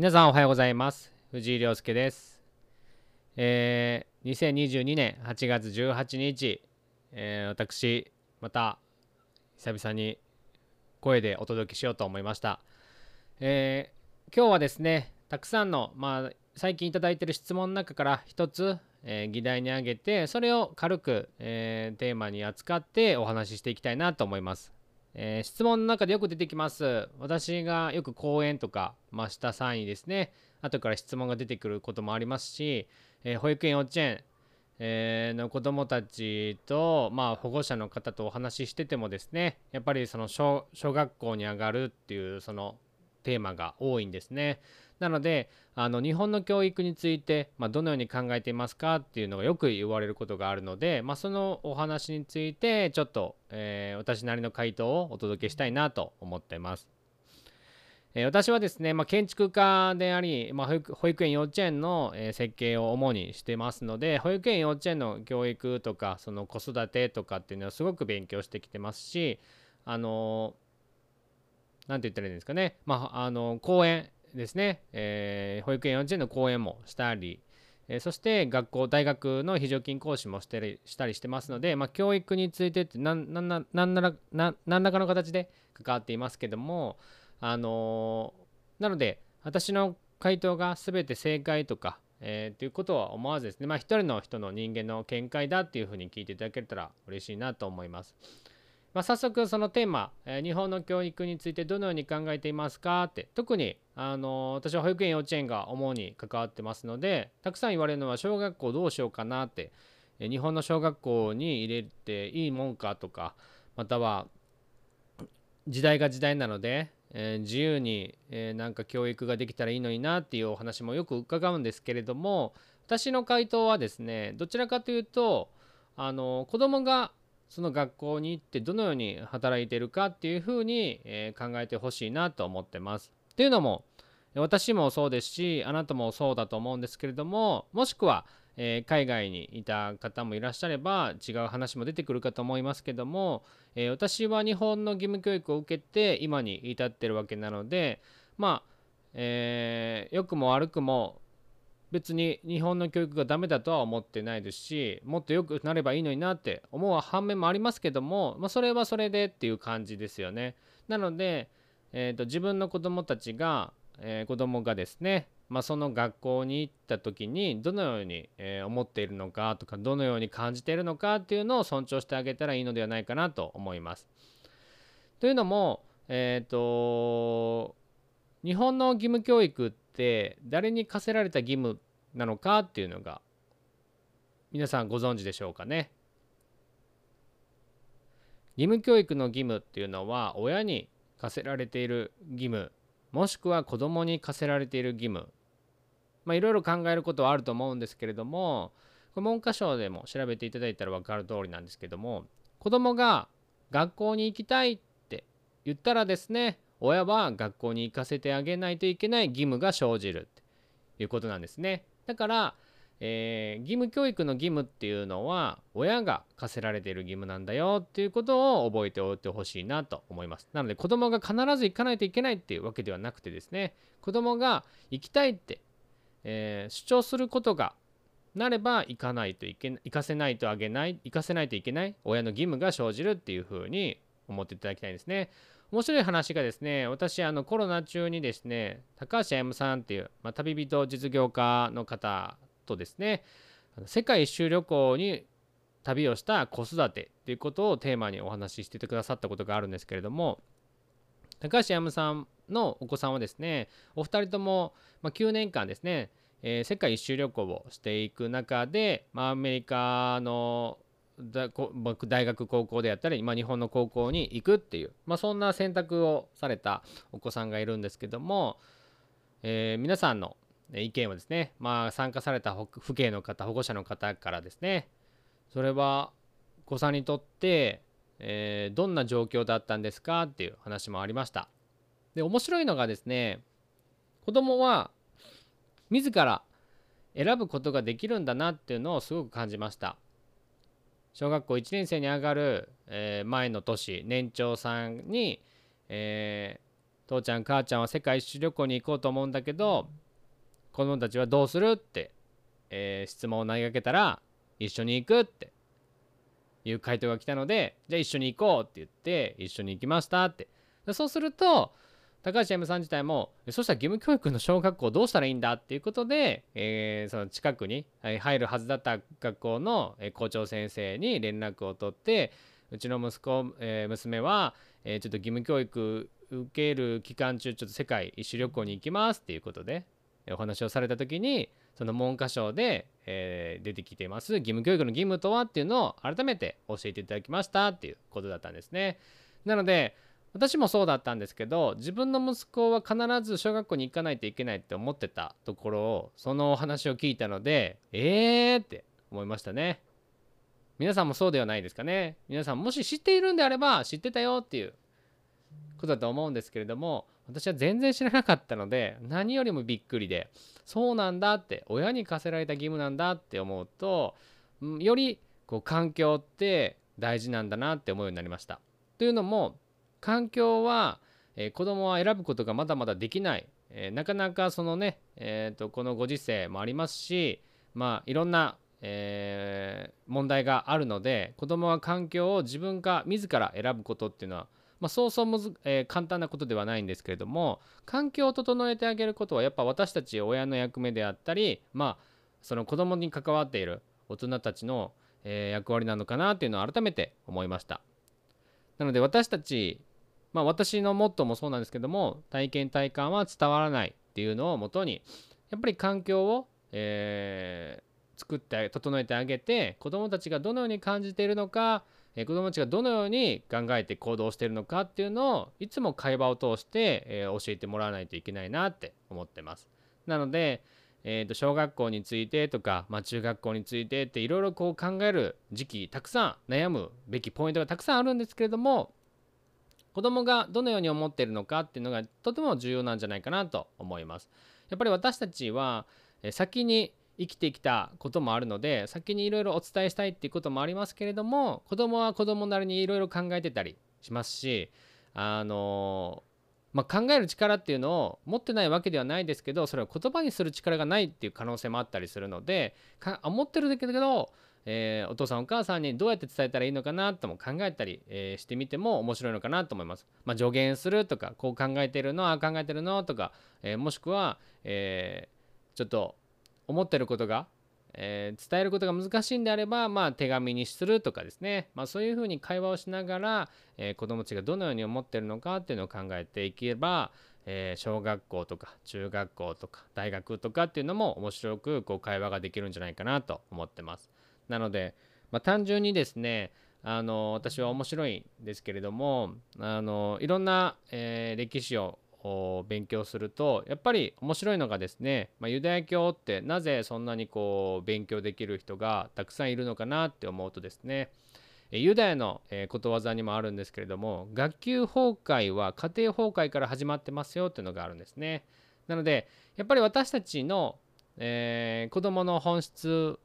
皆さんおはようございます。藤井亮介です、えー、2022年8月18日、えー私また久々に声でお届けしようと思いました、えー今日はですねたくさんの、まあ、最近いただいてる質問の中から一つ、えー議題に挙げてそれを軽く、えーテーマに扱ってお話ししていきたいなと思います。えー質問の中でよく出てきます。私がよく講演とか、まあ、した際にですね後から質問が出てくることもありますし、えー保育園幼稚園、えーの子どもたちと、まあ、保護者の方とお話ししててもですねやっぱりその小小学校に上がるっていうそのテーマが多いんですね。なのであの日本の教育について、まあ、どのように考えていますかっていうのがよく言われることがあるので、まあ、そのお話についてちょっと、えー私なりの回答をお届けしたいなと思ってます。え私はですね、まあ、建築家であり、ま、保育園幼稚園の、え設計を主にしてますので保育園幼稚園の教育とかその子育てとかっていうのはすごく勉強してきてますしあのなんて言ったらいいんですかね、まあ、あの講演ですね、えー保育園幼稚園の講演もしたり、えーそして学校大学の非常勤講師もしてりしたりしてますので、まあ、教育についてってなんなら何らかの形で関わっていますけどもあのーなので私の回答が全て正解とか、えー、ということは思わずですね、まあ、一人の人の人間の見解だっていうふうに聞いていただけたら嬉しいなと思います。まあ、早速そのテーマ、え日本の教育についてどのように考えていますかって特に、あの私は保育園幼稚園が主に関わってますのでたくさん言われるのは小学校どうしようかなって、え日本の小学校に入れていいもんかとかまたは時代が時代なので、え自由に、えなんか教育ができたらいいのになっていうお話もよく伺うんですけれども私の回答はですねどちらかというとあの子供がその学校に行ってどのように働いてるかっていうふうに、え考えてほしいなと思ってます。っていうのも私もそうですしあなたもそうだと思うんですけれどももしくは、えー海外にいた方もいらっしゃれば違う話も出てくるかと思いますけども、えー私は日本の義務教育を受けて今に至ってるわけなのでまあ、えー良くも悪くも別に日本の教育がダメだとは思ってないですしもっと良くなればいいのになって思う反面もありますけども、まあ、それはそれでっていう感じですよね。なので、えーと自分の子供たちが、えー子供がですね、まあ、その学校に行った時にどのように、えー思っているのかとかどのように感じているのかっていうのを尊重してあげたらいいのではないかなと思います。というのも、えっ、と日本の義務教育って誰に課せられた義務なのかっていうのが皆さんご存知でしょうかね。義務教育の義務っていうのは親に課せられている義務もしくは子供に課せられている義務まあいろいろ考えることはあると思うんですけれども文科省でも調べていただいたら分かる通りなんですけども子供が学校に行きたいって言ったらですね親は学校に行かせてあげないといけない義務が生じるっていうことなんですねだから、えー義務教育の義務っていうのは親が課せられている義務なんだよっていうことを覚えておいてほしいなと思いますなので子供が必ず行かないといけないっていうわけではなくてですね子供が行きたいって、えー主張することがなれば行かないといけ行かせないとあげない行かせないといけない親の義務が生じるっていうふうに思っていただきたいんですね。面白い話がですね私あのコロナ中にですね高橋歩さんっていう、まあ、旅人実業家の方とですね世界一周旅行に旅をした子育てっていうことをテーマにお話ししててくださったことがあるんですけれども高橋歩さんのお子さんはですねお二人とも、ま、9年間ですね、えー世界一周旅行をしていく中で、まあ、アメリカの大学高校であったり、まあ、日本の高校に行くっていう、まあ、そんな選択をされたお子さんがいるんですけども、えー皆さんの意見はですね、まあ、参加された父兄の方保護者の方からですねそれはお子さんにとって、えーどんな状況だったんですかっていう話もありました。で面白いのがですね子供は自ら選ぶことができるんだなっていうのをすごく感じました。小学校1年生に上がる、えー前の年年長さんに、えー父ちゃん母ちゃんは世界一周旅行に行こうと思うんだけど子供たちはどうするって、えー質問を投げかけたら一緒に行くっていう回答が来たのでじゃあ一緒に行こうって言って一緒に行きましたって。そうすると高橋 M さん自体もえそしたら義務教育の小学校どうしたらいいんだっていうことで、えーその近くに入るはずだった学校の校長先生に連絡を取ってうちの息子、えー娘は、えーちょっと義務教育受ける期間中ちょっと世界一周旅行に行きますっていうことでお話をされた時にその文科省で、えー出てきています義務教育の義務とはっていうのを改めて教えていただきましたっていうことだったんですね。なので私もそうだったんですけど自分の息子は必ず小学校に行かないといけないって思ってたところをそのお話を聞いたのでえーって思いましたね。皆さんもそうではないですかね。皆さんもし知っているんであれば知ってたよっていうことだと思うんですけれども私は全然知らなかったので何よりもびっくりでそうなんだって親に課せられた義務なんだって思うとよりこう環境って大事なんだなって思うようになりました。というのも環境は、えー子供は選ぶことがまだまだできない、えーなかなかそのね、えーとこのご時世もありますしまあいろんな、えー問題があるので子供は環境を自分が自ら選ぶことっていうのは、まあ、そうそうむず、えー簡単なことではないんですけれども環境を整えてあげることはやっぱ私たち親の役目であったりまあその子供に関わっている大人たちの、えー役割なのかなっていうのを改めて思いました。なので私たちまあ私のモットーもそうなんですけども体験体感は伝わらないっていうのをもとにやっぱり環境を、えー作って整えてあげて子どもたちがどのように感じているのか、えー子どもたちがどのように考えて行動しているのかっていうのをいつも会話を通して、えー教えてもらわないといけないなって思ってます。なので、えーと小学校についてとか、まあ、中学校についてっていろいろこう考える時期たくさん悩むべきポイントがたくさんあるんですけれども子供がどのように思っているのかっていうのがとても重要なんじゃないかなと思います。やっぱり私たちは先に生きてきたこともあるので先にいろいろお伝えしたいっていうこともありますけれども子供は子供なりにいろいろ考えてたりしますしあのまあ、考える力っていうのを持ってないわけではないですけどそれを言葉にする力がないっていう可能性もあったりするのでか思ってるんだけど、えーお父さんお母さんにどうやって伝えたらいいのかなとも考えたり、えーしてみても面白いのかなと思います。まあ、助言するとかこう考えてるのああ考えてるのとか、えーもしくは、えーちょっと思ってることが、え伝えることが難しいんであれば、まあ、手紙にするとかですね、まあ、そういうふうに会話をしながら、え子どもたちがどのように思ってるのかっていうのを考えていけば、え小学校とか中学校とか大学とかっていうのも面白くこう会話ができるんじゃないかなと思ってます。なので、まあ、単純にですねあの私は面白いんですけれどもあのいろんな、えー歴史を勉強するとやっぱり面白いのがですね、まあ、ユダヤ教ってなぜそんなにこう勉強できる人がたくさんいるのかなって思うとですねユダヤの、ことわざにもあるんですけれども学級崩壊は家庭崩壊から始まってますよっていうのがあるんですね。なのでやっぱり私たちの、えー子どもの本質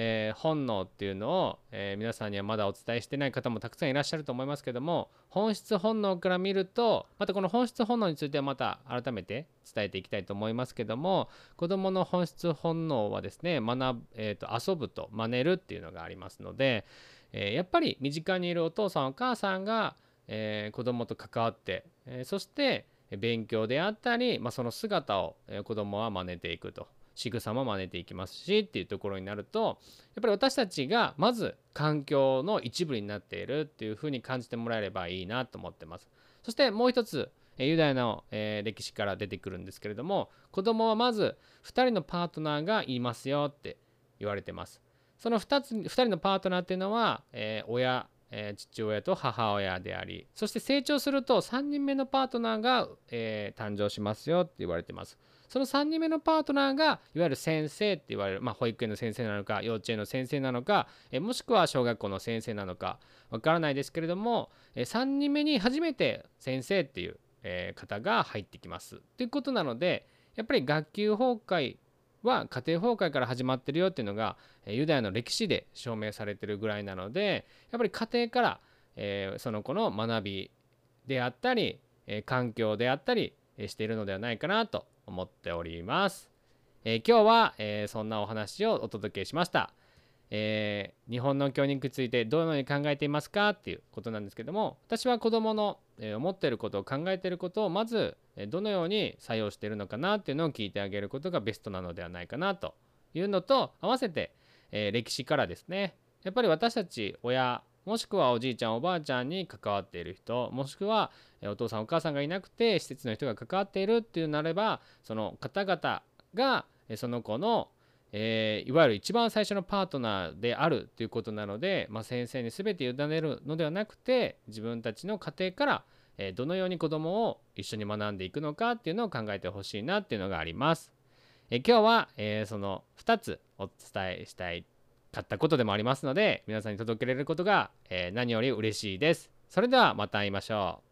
えー本能っていうのを、えー皆さんにはまだお伝えしてない方もたくさんいらっしゃると思いますけども本質本能から見るとまたこの本質本能についてはまた改めて伝えていきたいと思いますけども子どもの本質本能はですね学、えーと遊ぶと真似るっていうのがありますので、えーやっぱり身近にいるお父さんお母さんが、えー子どもと関わって、えそして勉強であったり、まあ、その姿を、子どもは真似ていくと。仕草も真似ていきますしっていうところになるとやっぱり私たちがまず環境の一部になっているっていうふうに感じてもらえればいいなと思ってます。そしてもう一つユダヤの、え歴史から出てくるんですけれども子供はまず2人のパートナーがいますよって言われてます。その 2, つ2人のパートナーっていうのは、え親、え父親と母親でありそして成長すると3人目のパートナーが、え誕生しますよって言われてます。その3人目のパートナーがいわゆる先生って言われる、まあ、保育園の先生なのか幼稚園の先生なのか、えもしくは小学校の先生なのかわからないですけれども、え3人目に初めて先生っていう、え方が入ってきます。ということなのでやっぱり学級崩壊は家庭崩壊から始まってるよっていうのがユダヤの歴史で証明されてるぐらいなのでやっぱり家庭から、えーその子の学びであったり、え環境であったり、しているのではないかなと思っております。え今日は、えそんなお話をお届けしました。えー、日本の教育についてどのように考えていますかっていうことなんですけども私は子どもの、えー、思っていることを考えていることをまず、えー、どのように作用しているのかなっていうのを聞いてあげることがベストなのではないかなというのと合わせて、え歴史からですねやっぱり私たち親もしくはおじいちゃんおばあちゃんに関わっている人もしくはお父さんお母さんがいなくて施設の人が関わっているっていうなればその方々がその子のえー、いわゆる一番最初のパートナーであるということなので、まあ、先生に全て委ねるのではなくて自分たちの家庭から、えー、どのように子どもを一緒に学んでいくのかっていうのを考えてほしいなっていうのがあります。えー、今日は、えその2つお伝えしたい買ったことでもありますので皆さんに届けられることが、え何より嬉しいです。それではまた会いましょう。